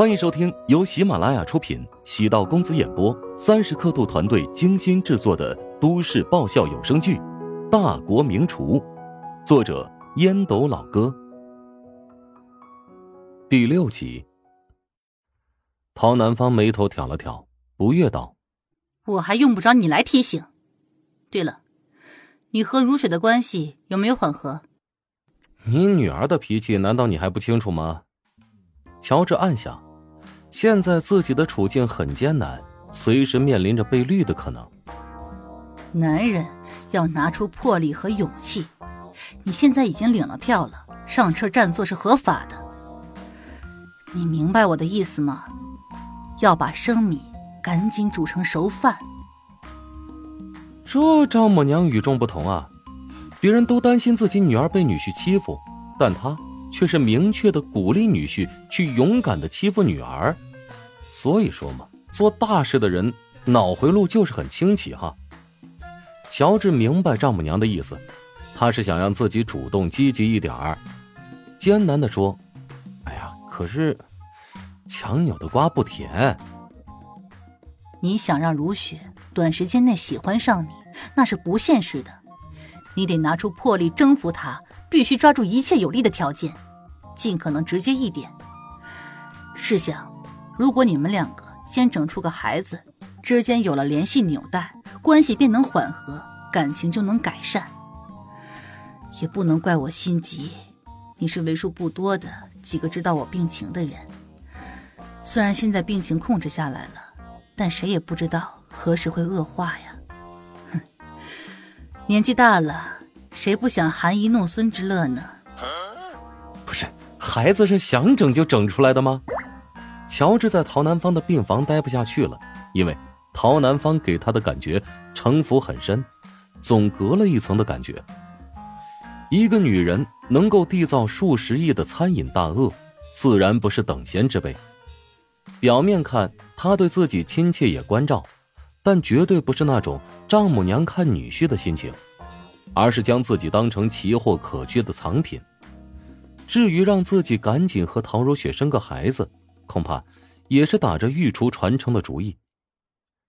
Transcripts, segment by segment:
欢迎收听由喜马拉雅出品、喜道公子演播、三十刻度团队精心制作的都市爆笑有声剧《大国名厨》，作者烟斗老哥。第六集，陶南方眉头挑了挑，不悦道：“我还用不着你来提醒。对了，你和如雪的关系有没有缓和？你女儿的脾气，难道你还不清楚吗？”乔治暗想，现在自己的处境很艰难，随时面临着被绿的可能。男人要拿出魄力和勇气。你现在已经领了票了，上车占座是合法的。你明白我的意思吗？要把生米赶紧煮成熟饭。这丈母娘与众不同啊！别人都担心自己女儿被女婿欺负，但她。却是明确的鼓励女婿去勇敢的欺负女儿，所以说嘛，做大事的人脑回路就是很清奇哈。乔治明白丈母娘的意思，他是想让自己主动积极一点儿，艰难的说：“哎呀，可是强扭的瓜不甜。你想让如雪短时间内喜欢上你，那是不现实的，你得拿出魄力征服她。”必须抓住一切有利的条件，尽可能直接一点。试想，如果你们两个先整出个孩子，之间有了联系纽带，关系便能缓和，感情就能改善。也不能怪我心急，你是为数不多的几个知道我病情的人。虽然现在病情控制下来了，但谁也不知道何时会恶化呀。哼，年纪大了。谁不想含饴弄孙之乐呢？不是，孩子是想整就整出来的吗？乔治在陶南方的病房待不下去了，因为陶南方给他的感觉城府很深，总隔了一层的感觉。一个女人能够缔造数十亿的餐饮大鳄，自然不是等闲之辈。表面看他对自己亲切也关照，但绝对不是那种丈母娘看女婿的心情。而是将自己当成奇货可居的藏品。至于让自己赶紧和陶如雪生个孩子，恐怕也是打着御厨传承的主意。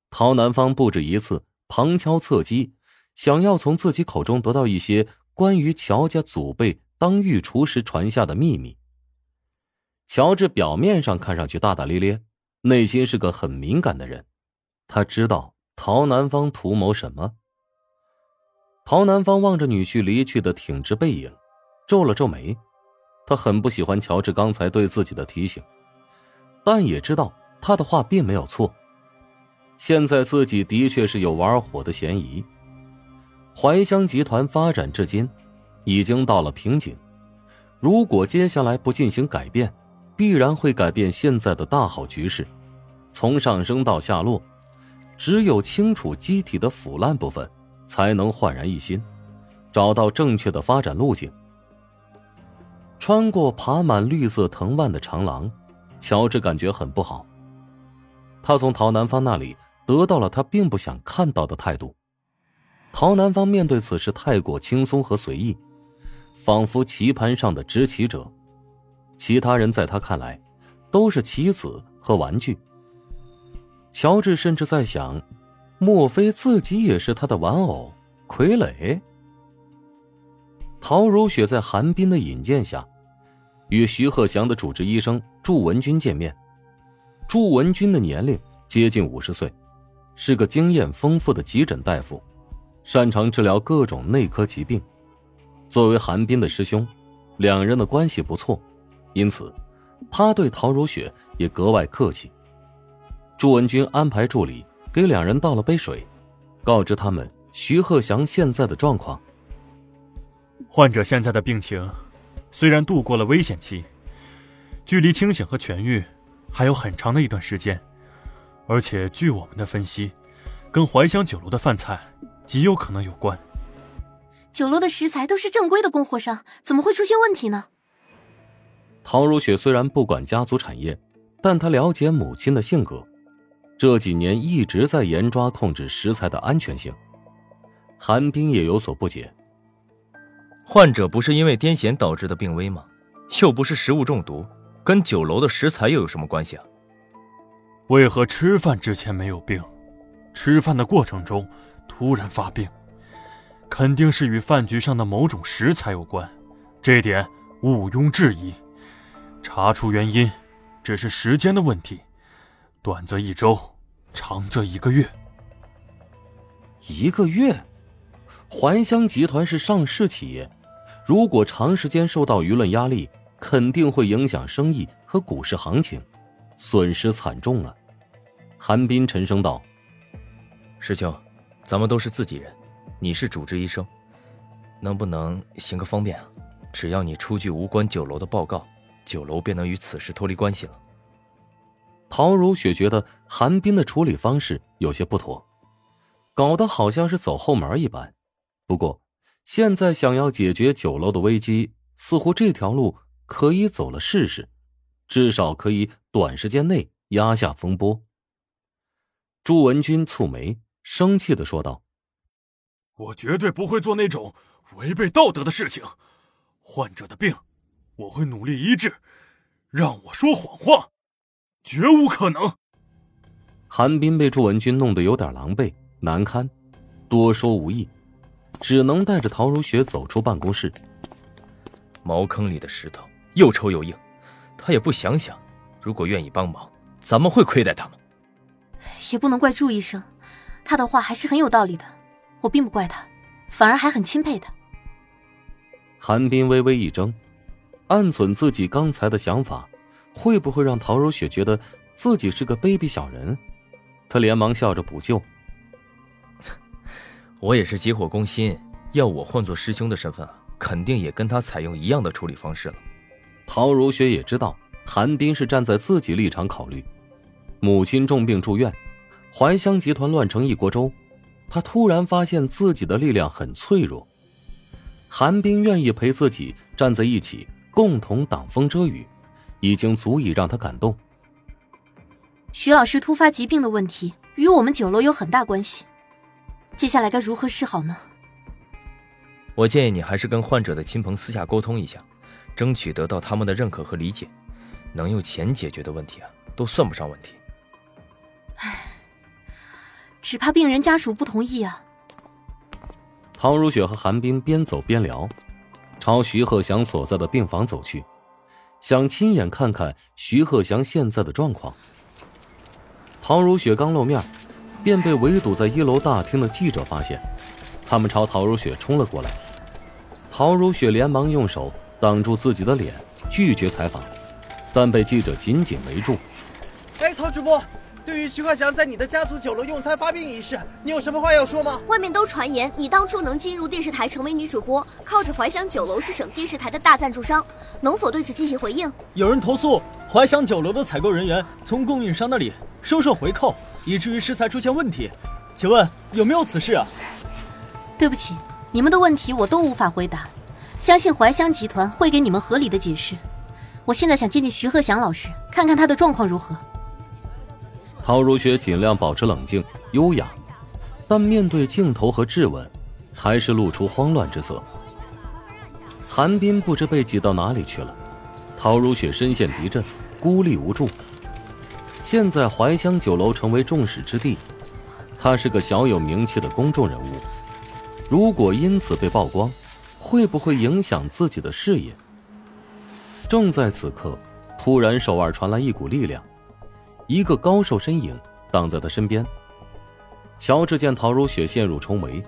陶南方不止一次旁敲侧击，想要从自己口中得到一些关于乔家祖辈当御厨时传下的秘密。乔治表面上看上去大大咧咧，内心是个很敏感的人，他知道陶南方图谋什么。陶南方望着女婿离去的挺直背影，皱了皱眉。他很不喜欢乔治刚才对自己的提醒，但也知道他的话并没有错。现在自己的确是有玩火的嫌疑。怀香集团发展至今，已经到了瓶颈。如果接下来不进行改变，必然会改变现在的大好局势，从上升到下落。只有清楚机体的腐烂部分。才能焕然一新，找到正确的发展路径。穿过爬满绿色藤蔓的长廊，乔治感觉很不好。他从陶南方那里得到了他并不想看到的态度。陶南方面对此事太过轻松和随意，仿佛棋盘上的执棋者。其他人在他看来，都是棋子和玩具。乔治甚至在想。莫非自己也是他的玩偶傀儡？陶如雪在韩冰的引荐下，与徐鹤祥的主治医生祝文军见面。祝文军的年龄接近五十岁，是个经验丰富的急诊大夫，擅长治疗各种内科疾病。作为韩冰的师兄，两人的关系不错，因此他对陶如雪也格外客气。祝文军安排助理。给两人倒了杯水，告知他们徐鹤祥现在的状况。患者现在的病情虽然度过了危险期，距离清醒和痊愈还有很长的一段时间，而且据我们的分析，跟怀香酒楼的饭菜极有可能有关。酒楼的食材都是正规的供货商，怎么会出现问题呢？陶如雪虽然不管家族产业，但她了解母亲的性格。这几年一直在严抓控制食材的安全性，韩冰也有所不解。患者不是因为癫痫导致的病危吗？又不是食物中毒，跟酒楼的食材又有什么关系啊？为何吃饭之前没有病，吃饭的过程中突然发病？肯定是与饭局上的某种食材有关，这一点毋庸置疑。查出原因，只是时间的问题，短则一周，长则一个月。一个月？怀香集团是上市企业，如果长时间受到舆论压力，肯定会影响生意和股市行情，损失惨重啊！韩冰沉声道：“师兄，咱们都是自己人，你是主治医生，能不能行个方便啊？只要你出具无关酒楼的报告。”酒楼便能与此事脱离关系了。陶如雪觉得韩冰的处理方式有些不妥，搞得好像是走后门一般。不过，现在想要解决酒楼的危机，似乎这条路可以走了试试，至少可以短时间内压下风波。朱文军蹙眉，生气的说道：“我绝对不会做那种违背道德的事情。患者的病。”我会努力医治，让我说谎话，绝无可能。韩冰被祝文军弄得有点狼狈难堪，多说无益，只能带着陶如雪走出办公室。茅坑里的石头又臭又硬，他也不想想，如果愿意帮忙，咱们会亏待他吗？也不能怪祝医生，他的话还是很有道理的，我并不怪他，反而还很钦佩他。韩冰微微一怔。暗忖自己刚才的想法，会不会让陶如雪觉得自己是个卑鄙小人？他连忙笑着补救：“ 我也是急火攻心，要我换做师兄的身份啊，肯定也跟他采用一样的处理方式了。”陶如雪也知道韩冰是站在自己立场考虑，母亲重病住院，怀香集团乱成一锅粥，他突然发现自己的力量很脆弱，韩冰愿意陪自己站在一起。共同挡风遮雨，已经足以让他感动。徐老师突发疾病的问题与我们酒楼有很大关系，接下来该如何是好呢？我建议你还是跟患者的亲朋私下沟通一下，争取得到他们的认可和理解。能用钱解决的问题啊，都算不上问题。唉，只怕病人家属不同意啊。唐如雪和韩冰边走边聊。朝徐鹤祥所在的病房走去，想亲眼看看徐鹤祥现在的状况。陶如雪刚露面，便被围堵在一楼大厅的记者发现，他们朝陶如雪冲了过来。陶如雪连忙用手挡住自己的脸，拒绝采访，但被记者紧紧围住。哎，陶主播。对于徐鹤祥在你的家族酒楼用餐发病一事，你有什么话要说吗？外面都传言你当初能进入电视台成为女主播，靠着怀香酒楼是省电视台的大赞助商，能否对此进行回应？有人投诉怀香酒楼的采购人员从供应商那里收受回扣，以至于食材出现问题，请问有没有此事啊？对不起，你们的问题我都无法回答，相信怀香集团会给你们合理的解释。我现在想见见徐鹤祥老师，看看他的状况如何。陶如雪尽量保持冷静优雅，但面对镜头和质问，还是露出慌乱之色。韩冰不知被挤到哪里去了，陶如雪身陷敌阵，孤立无助。现在怀香酒楼成为众矢之的，她是个小有名气的公众人物，如果因此被曝光，会不会影响自己的事业？正在此刻，突然手腕传来一股力量。一个高瘦身影挡在他身边。乔治见陶如雪陷入重围，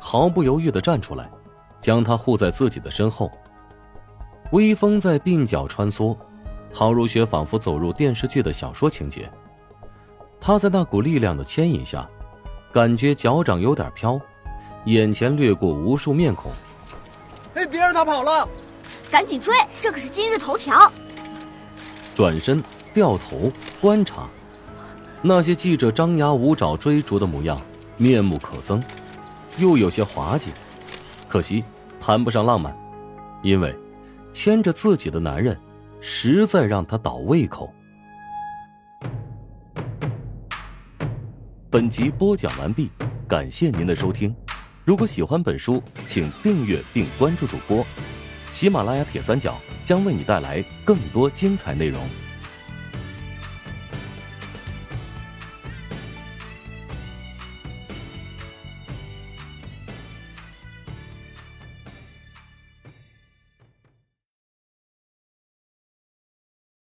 毫不犹豫的站出来，将她护在自己的身后。微风在鬓角穿梭，陶如雪仿佛走入电视剧的小说情节。她在那股力量的牵引下，感觉脚掌有点飘，眼前掠过无数面孔。哎，别让他跑了！赶紧追，这可是今日头条。转身。掉头观察，那些记者张牙舞爪追逐的模样，面目可憎，又有些滑稽。可惜谈不上浪漫，因为牵着自己的男人，实在让他倒胃口。本集播讲完毕，感谢您的收听。如果喜欢本书，请订阅并关注主播。喜马拉雅铁三角。将为你带来更多精彩内容。